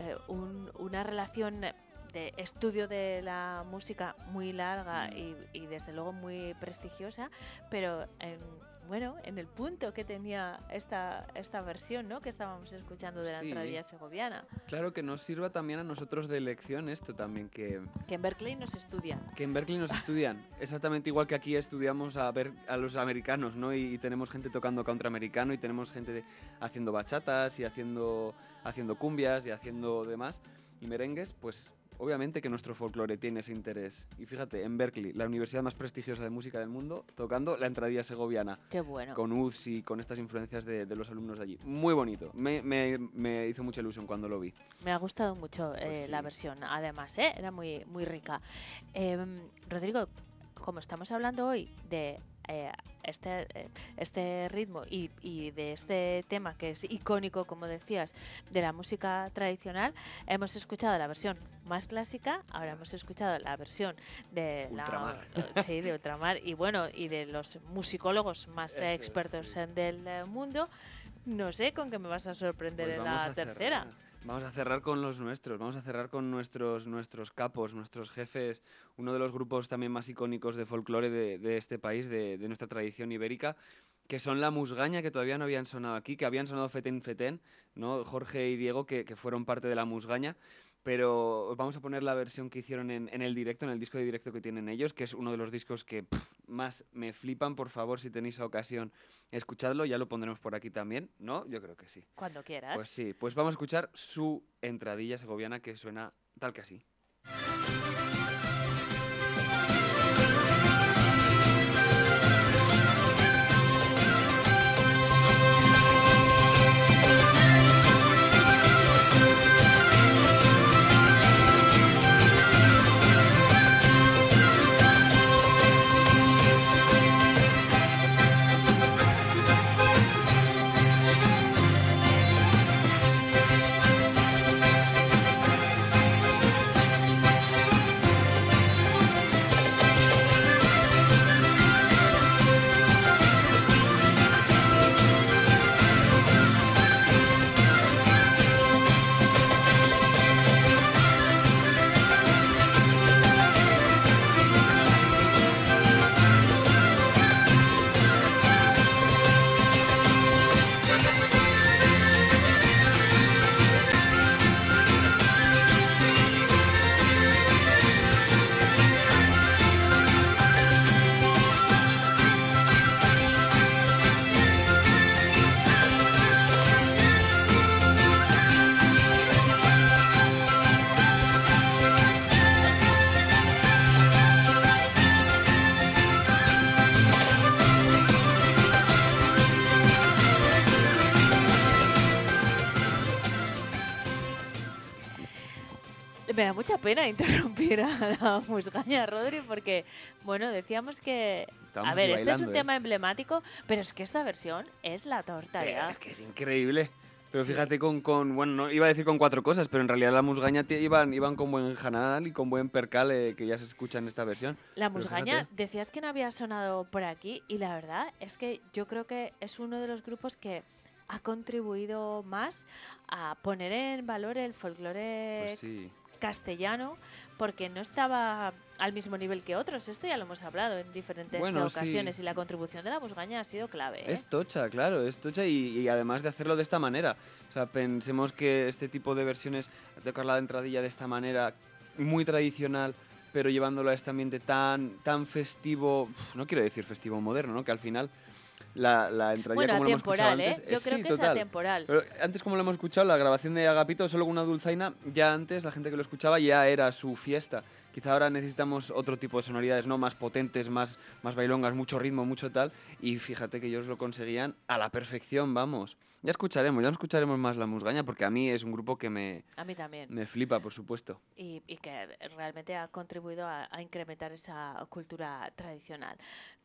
eh, un- una relación de estudio de la música muy larga y, y desde luego muy prestigiosa, pero bueno, en el punto que tenía esta, esta versión ¿no? que estábamos escuchando de la Sí. entradilla segoviana, Claro que nos sirva también a nosotros de lección esto también, que, que en Berkeley no se estudia. que en Berkeley nos estudian. (laughs) Exactamente igual que aquí estudiamos a ver a los americanos, ¿no? Y, y tenemos gente tocando country-americano y tenemos gente de- haciendo bachatas y haciendo, haciendo cumbias y haciendo demás y merengues, pues obviamente que nuestro folclore tiene ese interés. Y fíjate, en Berkeley, la universidad más prestigiosa de música del mundo, tocando la entradilla segoviana. Qué bueno. Con y con estas influencias de, de los alumnos de allí. Muy bonito. Me, me- me hizo mucha ilusión cuando lo vi. Me ha gustado mucho eh, Pues la versión, además, ¿eh? era muy, muy rica. Em, Rodrigo, como estamos hablando hoy de eh, este, eh, este ritmo y, y de este tema que es icónico, como decías, de la música tradicional, hemos escuchado la versión más clásica, ahora hemos escuchado la versión de Ultramar. la (laughs) sí, de ultramar y bueno y de los musicólogos más Eso es, expertos en del mundo. No sé con qué me vas a sorprender Pues en la tercera. cerrar. Vamos a cerrar con los nuestros, vamos a cerrar con nuestros, nuestros capos, nuestros jefes, uno de los grupos también más icónicos de folclore de, este país, de, nuestra tradición ibérica, que son la musgaña, que todavía no habían sonado aquí, que habían sonado Feten Feten, ¿no? Jorge y Diego, que fueron parte de la musgaña, pero os vamos a poner la versión que hicieron en, en el directo, en el disco de directo que tienen ellos, que es uno de los discos que pff, más me flipan, por favor, si tenéis ocasión, escuchadlo, ya lo pondremos por aquí también, ¿no? Yo creo que sí. Cuando quieras. Pues sí, pues vamos a escuchar su entradilla segoviana que suena tal que así. Pena interrumpir a la musgaña, Rodri, porque, bueno, decíamos que... Estábamos a ver, este es un ¿eh? tema emblemático, pero es que esta versión es la torta ya. Es que es increíble. Pero fíjate con, con, bueno, no iba a decir con cuatro cosas, pero en realidad la musgaña iban, iban con buen janal y con buen percal eh, que ya se escucha en esta versión. La Pero musgaña, decías que no había sonado por aquí y la verdad es que yo creo que es uno de los grupos que ha contribuido más a poner en valor el folclore Pues sí. Castellano porque no estaba al mismo nivel que otros. Esto ya lo hemos hablado en diferentes Bueno, sí. ocasiones y la contribución de la musgaña ha sido clave. ¿eh? Es tocha, claro, es tocha y, y además de hacerlo de esta manera. O sea, pensemos que este tipo de versiones, tocar la entradilla de esta manera, muy tradicional, pero llevándolo a este ambiente tan, tan festivo, no quiero decir festivo moderno, ¿no? Que al final la, la entradilla Bueno, como lo hemos escuchado atemporal, ¿eh? antes, Yo creo sí, que es atemporal. Pero antes como lo hemos escuchado, la grabación de Agapito solo con una dulzaina, ya antes la gente que lo escuchaba ya era su fiesta. Quizá ahora necesitamos otro tipo de sonoridades, ¿no? Más potentes, más, más bailongas, mucho ritmo, mucho tal. Y fíjate que ellos lo conseguían a la perfección, vamos. Ya escucharemos, ya escucharemos más la musgaña, porque a mí es un grupo que me, A mí también. me flipa, por supuesto. y, y que realmente ha contribuido a, a incrementar esa cultura tradicional.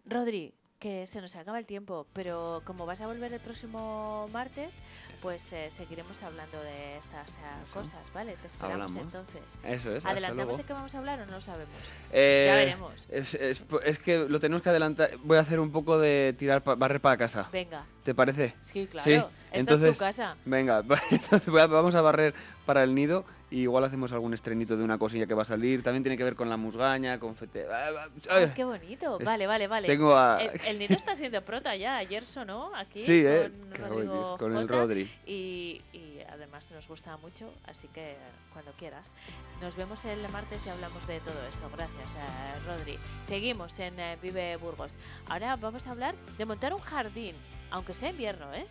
Rodri, que se nos acaba el tiempo, pero como vas a volver el próximo martes, pues eh, seguiremos hablando de estas eh, cosas, ¿vale? Te esperamos Hablamos. entonces. Eso es, ¿Adelantamos de qué vamos a hablar o no lo sabemos? Eh, ya veremos. Es, es- es que lo tenemos que adelantar. Voy a hacer un poco de tirar, pa- barrer para casa. Venga. ¿Te parece? Sí, claro. Esta es tu casa. Venga, (laughs) entonces vamos a barrer para el nido y igual hacemos algún estrenito de una cosilla que va a salir. También tiene que ver con la musgaña, con fete... Ay, Ay, qué bonito. Vale, vale, vale. tengo a- El, el está siendo prota ya. Ayer sonó aquí Sí, ¿eh? con Rodrigo con el Rodri. Y, y además nos gusta mucho, así que cuando quieras. Nos vemos el martes y hablamos de todo eso. Gracias, eh, Rodri. Seguimos en eh, Vive Burgos. Ahora vamos a hablar de montar un jardín, aunque sea invierno, ¿eh?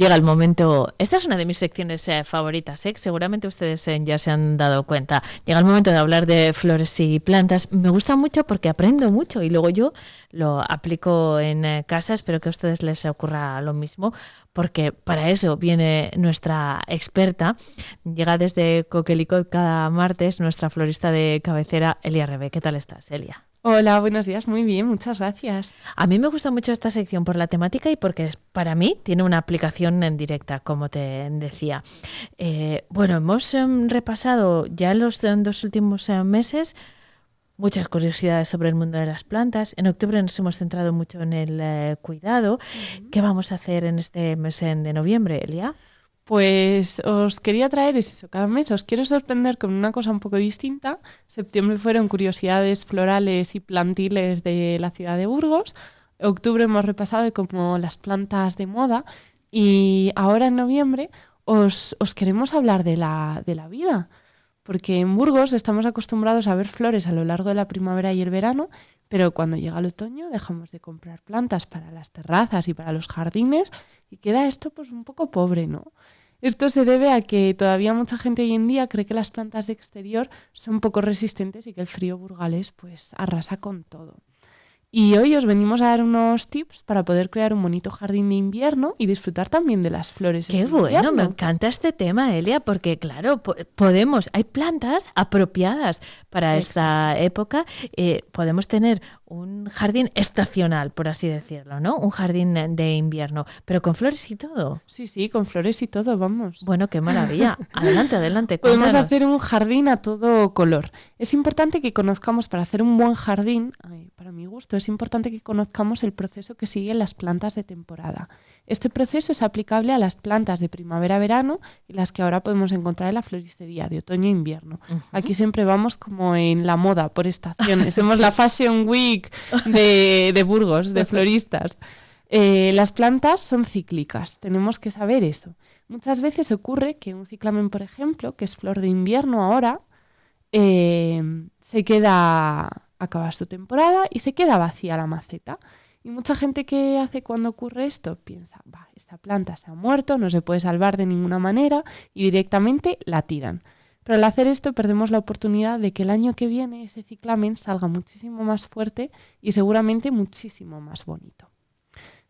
Llega el momento. Esta es una de mis secciones eh, favoritas, ¿eh? seguramente ustedes eh, ya se han dado cuenta. Llega el momento de hablar de flores y plantas. Me gusta mucho porque aprendo mucho y luego yo lo aplico en eh, casa. Espero que a ustedes les ocurra lo mismo, porque para eso viene nuestra experta. Llega desde Coquelicot cada martes nuestra florista de cabecera, Elia Rebe. ¿Qué tal estás, Elia? Hola, buenos días, muy bien, muchas gracias. A mí me gusta mucho esta sección por la temática y porque es- para mí tiene una aplicación en directa, como te decía. Eh, bueno, hemos em, repasado ya en los em, dos últimos em, meses muchas curiosidades sobre el mundo de las plantas. En octubre nos hemos centrado mucho en el eh, cuidado. ¿Qué vamos a hacer en este mes de noviembre, Elia? Pues os quería traer es eso, cada mes os quiero sorprender con una cosa un poco distinta. Septiembre fueron curiosidades florales y plantiles de la ciudad de Burgos. Octubre hemos repasado como las plantas de moda y ahora en noviembre os, os queremos hablar de la, de la vida. Porque en Burgos estamos acostumbrados a ver flores a lo largo de la primavera y el verano, pero cuando llega el otoño dejamos de comprar plantas para las terrazas y para los jardines y queda esto pues un poco pobre, ¿no? Esto se debe a que todavía mucha gente hoy en día cree que las plantas de exterior son poco resistentes y que el frío burgalés pues arrasa con todo. Y hoy os venimos a dar unos tips para poder crear un bonito jardín de invierno y disfrutar también de las flores. Qué en bueno, me encanta este tema, Elia, porque claro, po- podemos, hay plantas apropiadas para esta época. eh, podemos tener un jardín estacional, por así decirlo, ¿no? Un jardín de invierno, pero con flores y todo. Sí, sí, con flores y todo, vamos. Bueno, qué maravilla. (laughs) Adelante, adelante. Podemos cuéntanos. hacer un jardín a todo color. Es importante que conozcamos para hacer un buen jardín, ay, para mi gusto, es importante que conozcamos el proceso que siguen las plantas de temporada. Este proceso es aplicable a las plantas de primavera-verano y las que ahora podemos encontrar en la floristería de otoño-invierno. Aquí siempre vamos como en la moda por estaciones. (laughs) Somos la Fashion Week de, Burgos, de floristas. Eh, las plantas son cíclicas, tenemos que saber eso. Muchas veces ocurre que un ciclamen, por ejemplo, que es flor de invierno ahora, eh, se queda, acaba su temporada y se queda vacía la maceta. Y mucha gente que hace cuando ocurre esto piensa, va, esta planta se ha muerto, no se puede salvar de ninguna manera y directamente la tiran. Pero al hacer esto perdemos la oportunidad de que el año que viene ese ciclamen salga muchísimo más fuerte y seguramente muchísimo más bonito.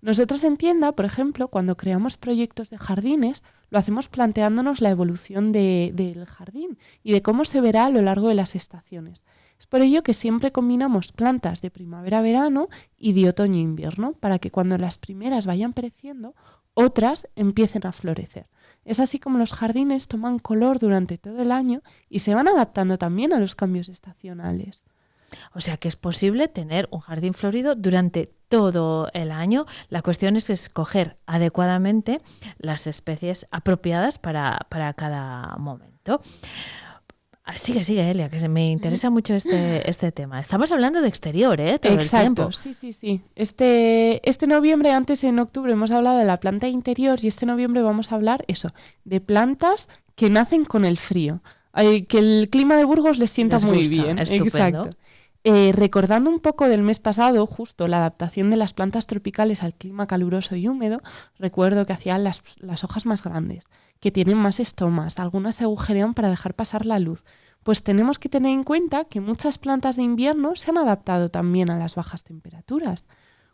Nosotras en tienda, por ejemplo, cuando creamos proyectos de jardines, lo hacemos planteándonos la evolución de- del jardín y de cómo se verá a lo largo de las estaciones. Es por ello que siempre combinamos plantas de primavera-verano y de otoño-invierno, para que cuando las primeras vayan pereciendo, otras empiecen a florecer. Es así como los jardines toman color durante todo el año y se van adaptando también a los cambios estacionales. O sea que es posible tener un jardín florido durante todo el año. La cuestión es escoger adecuadamente las especies apropiadas para, para cada momento. Ah, Sigue, sigue, Elia, que se me interesa mucho este, este tema. Estamos hablando de exterior, ¿eh? Todo el tiempo. Exacto, sí, sí, sí. Este, este noviembre, antes en octubre, hemos hablado de la planta interior y este noviembre vamos a hablar, eso, de plantas que nacen con el frío. Ay, que el clima de Burgos les sienta Les muy gusta, bien. estupendo. Exacto. Eh, recordando un poco del mes pasado, justo la adaptación de las plantas tropicales al clima caluroso y húmedo, recuerdo que hacían las, las hojas más grandes, que tienen más estomas, algunas se agujerean para dejar pasar la luz. Pues tenemos que tener en cuenta que muchas plantas de invierno se han adaptado también a las bajas temperaturas.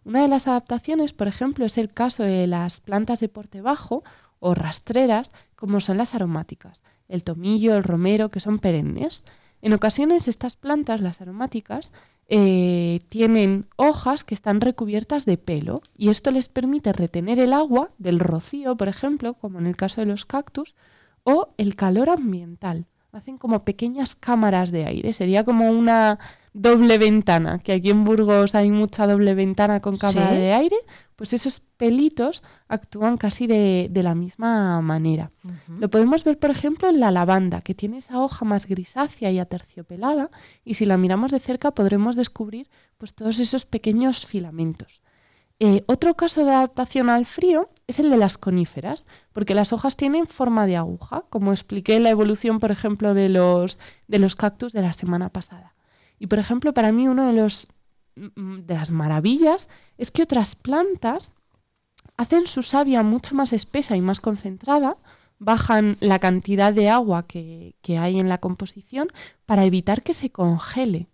Una de las adaptaciones, por ejemplo, es el caso de las plantas de porte bajo o rastreras, como son las aromáticas, el tomillo, el romero, que son perennes. En ocasiones estas plantas, las aromáticas, eh, tienen hojas que están recubiertas de pelo y esto les permite retener el agua del rocío, por ejemplo, como en el caso de los cactus, o el calor ambiental. Hacen como pequeñas cámaras de aire. Sería como una doble ventana, que aquí en Burgos hay mucha doble ventana con cámara Sí. de aire, pues esos pelitos actúan casi de, de la misma manera. Lo podemos ver, por ejemplo, en la lavanda, que tiene esa hoja más grisácea y aterciopelada, y si la miramos de cerca podremos descubrir pues, todos esos pequeños filamentos. Eh, otro caso de adaptación al frío es el de las coníferas, porque las hojas tienen forma de aguja, como expliqué en la evolución, por ejemplo, de los, de los cactus de la semana pasada. Y, por ejemplo, para mí uno de, los, mm, de las maravillas es que otras plantas hacen su savia mucho más espesa y más concentrada, bajan la cantidad de agua que, que hay en la composición para evitar que se congele.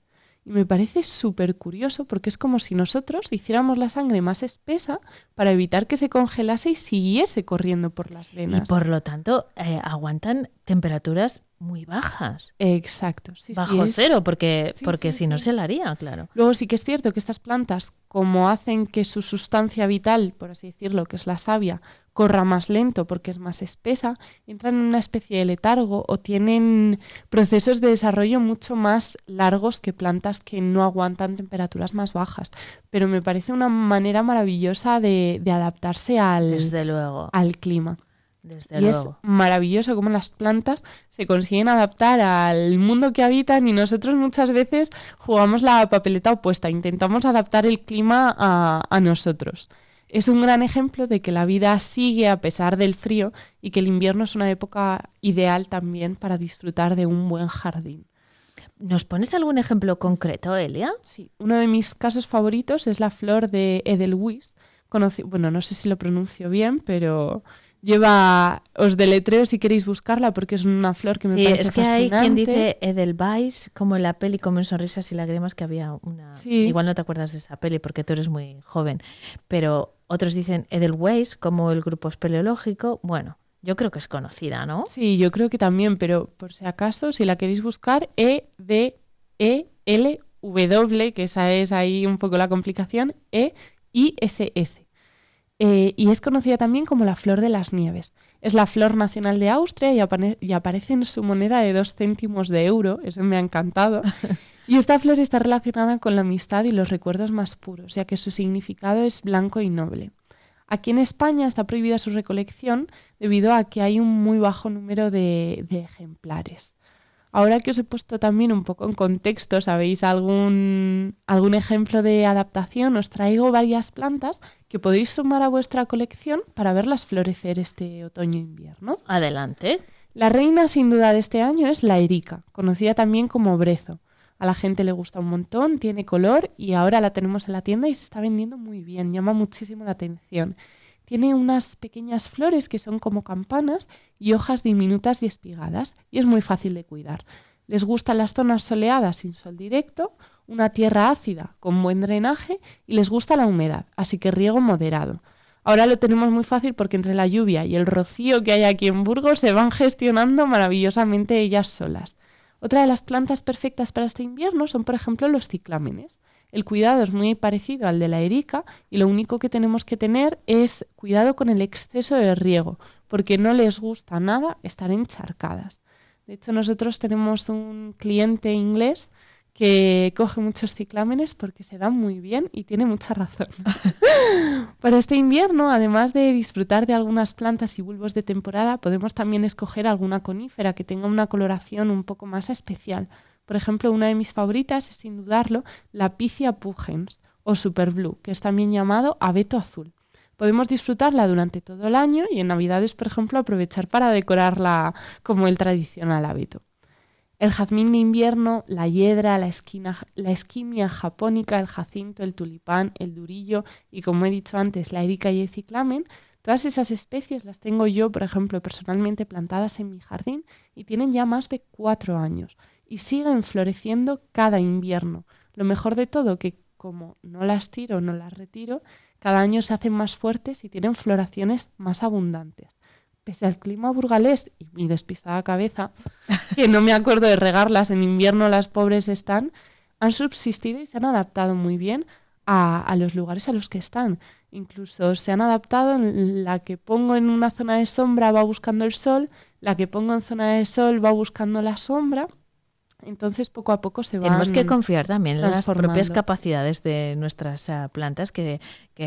Y me parece súper curioso porque es como si nosotros hiciéramos la sangre más espesa para evitar que se congelase y siguiese corriendo por las Y venas. por lo tanto, eh, aguantan temperaturas muy bajas. Exacto. sí, Bajo cero, porque, Sí, porque si no se la haría, claro. Luego sí que es cierto que estas plantas, como hacen que su sustancia vital, por así decirlo, que es la savia, corra más lento porque es más espesa, entran en una especie de letargo o tienen procesos de desarrollo mucho más largos que plantas que no aguantan temperaturas más bajas. Pero me parece una manera maravillosa de, de adaptarse al, Desde luego. al clima. Desde y es maravilloso cómo las plantas se consiguen adaptar al mundo que habitan y nosotros muchas veces jugamos la papeleta opuesta, intentamos adaptar el clima a, a nosotros. Es un gran ejemplo de que la vida sigue a pesar del frío y que el invierno es una época ideal también para disfrutar de un buen jardín. ¿Nos pones algún ejemplo concreto, Elia? Sí, uno de mis casos favoritos es la flor de Edelweiss. bueno, no sé si lo pronuncio bien, pero lleva, os deletreo si queréis buscarla porque es una flor que me Sí, parece es que hay quien dice Edelweiss, como en la peli Como en sonrisas y lágrimas, que había una... Sí. Igual no te acuerdas de esa peli porque tú eres muy joven, pero otros dicen Edelweiss, como el grupo espeleológico. Bueno, yo creo que es conocida, ¿no? Sí, yo creo que también, pero por si acaso, si la queréis buscar, E D E L W, que esa es ahí un poco la complicación, E I S S. Eh, y es conocida también como la flor de las nieves. Es la flor nacional de Austria y, aparece en su moneda de dos céntimos de euro. Eso me ha encantado. (laughs) Y esta flor está relacionada con la amistad y los recuerdos más puros, ya que su significado es blanco y noble. Aquí en España está prohibida su recolección debido a que hay un muy bajo número de, de ejemplares. Ahora que os he puesto también un poco en contexto, ¿sabéis algún, algún ejemplo de adaptación? Os traigo varias plantas que podéis sumar a vuestra colección para verlas florecer este otoño-invierno. Adelante. La reina sin duda de este año es la erica, conocida también como brezo. A la gente le gusta un montón, tiene color y ahora la tenemos en la tienda y se está vendiendo muy bien, llama muchísimo la atención. Tiene unas pequeñas flores que son como campanas y hojas diminutas y espigadas y es muy fácil de cuidar. Les gustan las zonas soleadas sin sol directo, una tierra ácida con buen drenaje y les gusta la humedad, así que riego moderado. Ahora lo tenemos muy fácil porque entre la lluvia y el rocío que hay aquí en Burgos se van gestionando maravillosamente ellas solas. Otra de las plantas perfectas para este invierno son, por ejemplo, los ciclámenes. El cuidado es muy parecido al de la erica y lo único que tenemos que tener es cuidado con el exceso de riego, porque no les gusta nada estar encharcadas. De hecho, nosotros tenemos un cliente inglés que coge muchos ciclámenes porque se dan muy bien y tiene mucha razón. (laughs) Para este invierno, además de disfrutar de algunas plantas y bulbos de temporada, podemos también escoger alguna conífera que tenga una coloración un poco más especial. Por ejemplo, una de mis favoritas es sin dudarlo la Picia pugens o Super Blue, que es también llamado abeto azul. Podemos disfrutarla durante todo el año y en Navidades, por ejemplo, aprovechar para decorarla como el tradicional abeto. El jazmín de invierno, la hiedra, la, la esquimia japónica, el jacinto, el tulipán, el durillo y, como he dicho antes, la erica y el ciclamen, todas esas especies las tengo yo, por ejemplo, personalmente plantadas en mi jardín y tienen ya más de cuatro años y siguen floreciendo cada invierno. Lo mejor de todo, que como no las tiro, no las retiro, cada año se hacen más fuertes y tienen floraciones más abundantes pese al clima burgalés y mi despistada cabeza, (laughs) que no me acuerdo de regarlas, en invierno las pobres están, han subsistido y se han adaptado muy bien a, los lugares a los que están. Incluso se han adaptado, en la que pongo en una zona de sombra va buscando el sol, la que pongo en zona de sol va buscando la sombra entonces, poco a poco se va. Tenemos que confiar también en las propias capacidades de nuestras ah, plantas que,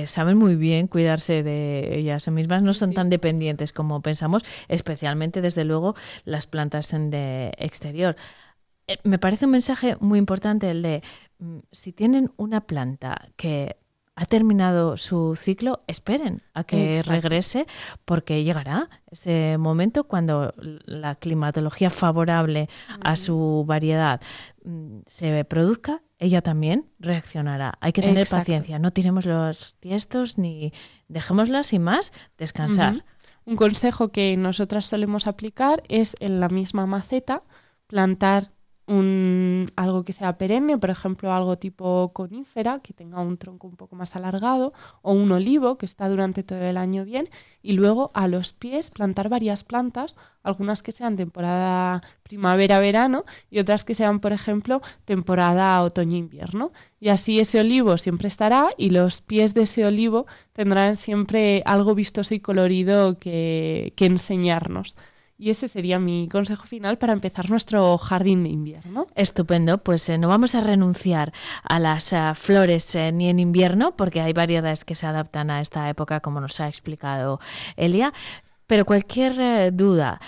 saben muy bien cuidarse de ellas mismas, no son tan dependientes como pensamos, especialmente, desde luego, las plantas de exterior. Eh, me parece un mensaje muy importante el de mm, si tienen una planta que ha terminado su ciclo, esperen a que regrese porque llegará ese momento cuando la climatología favorable a su variedad mm, se produzca, ella también reaccionará. Hay que tener paciencia, no tiremos los tiestos ni dejémoslas sin más descansar. Un consejo que nosotras solemos aplicar es en la misma maceta plantar un, algo que sea perenne, por ejemplo, algo tipo conífera, que tenga un tronco un poco más alargado, o un olivo que está durante todo el año bien, y luego a los pies plantar varias plantas, algunas que sean temporada primavera-verano y otras que sean, por ejemplo, temporada otoño-invierno. Y así ese olivo siempre estará y los pies de ese olivo tendrán siempre algo vistoso y colorido que, que enseñarnos. Y ese sería mi consejo final para empezar nuestro jardín de invierno. Estupendo, pues eh, no vamos a renunciar a las eh, flores eh, ni en invierno, porque hay variedades que se adaptan a esta época, como nos ha explicado Elia. Pero cualquier duda,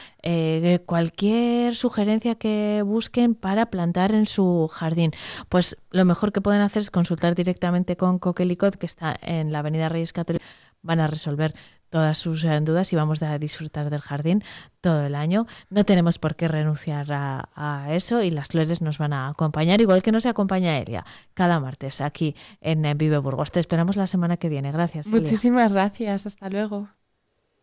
cualquier sugerencia que busquen para plantar en su jardín, pues lo mejor que pueden hacer es consultar directamente con Coquelicot, que está en la Avenida Reyes Católicos. Van a resolver todas sus eh, dudas y vamos a disfrutar del jardín todo el año. No tenemos por qué renunciar a, eso y las flores nos van a acompañar, igual que nos acompaña Elia cada martes aquí en Vive Burgos. Te esperamos la semana que viene. Gracias. Muchísimas gracias. Hasta luego.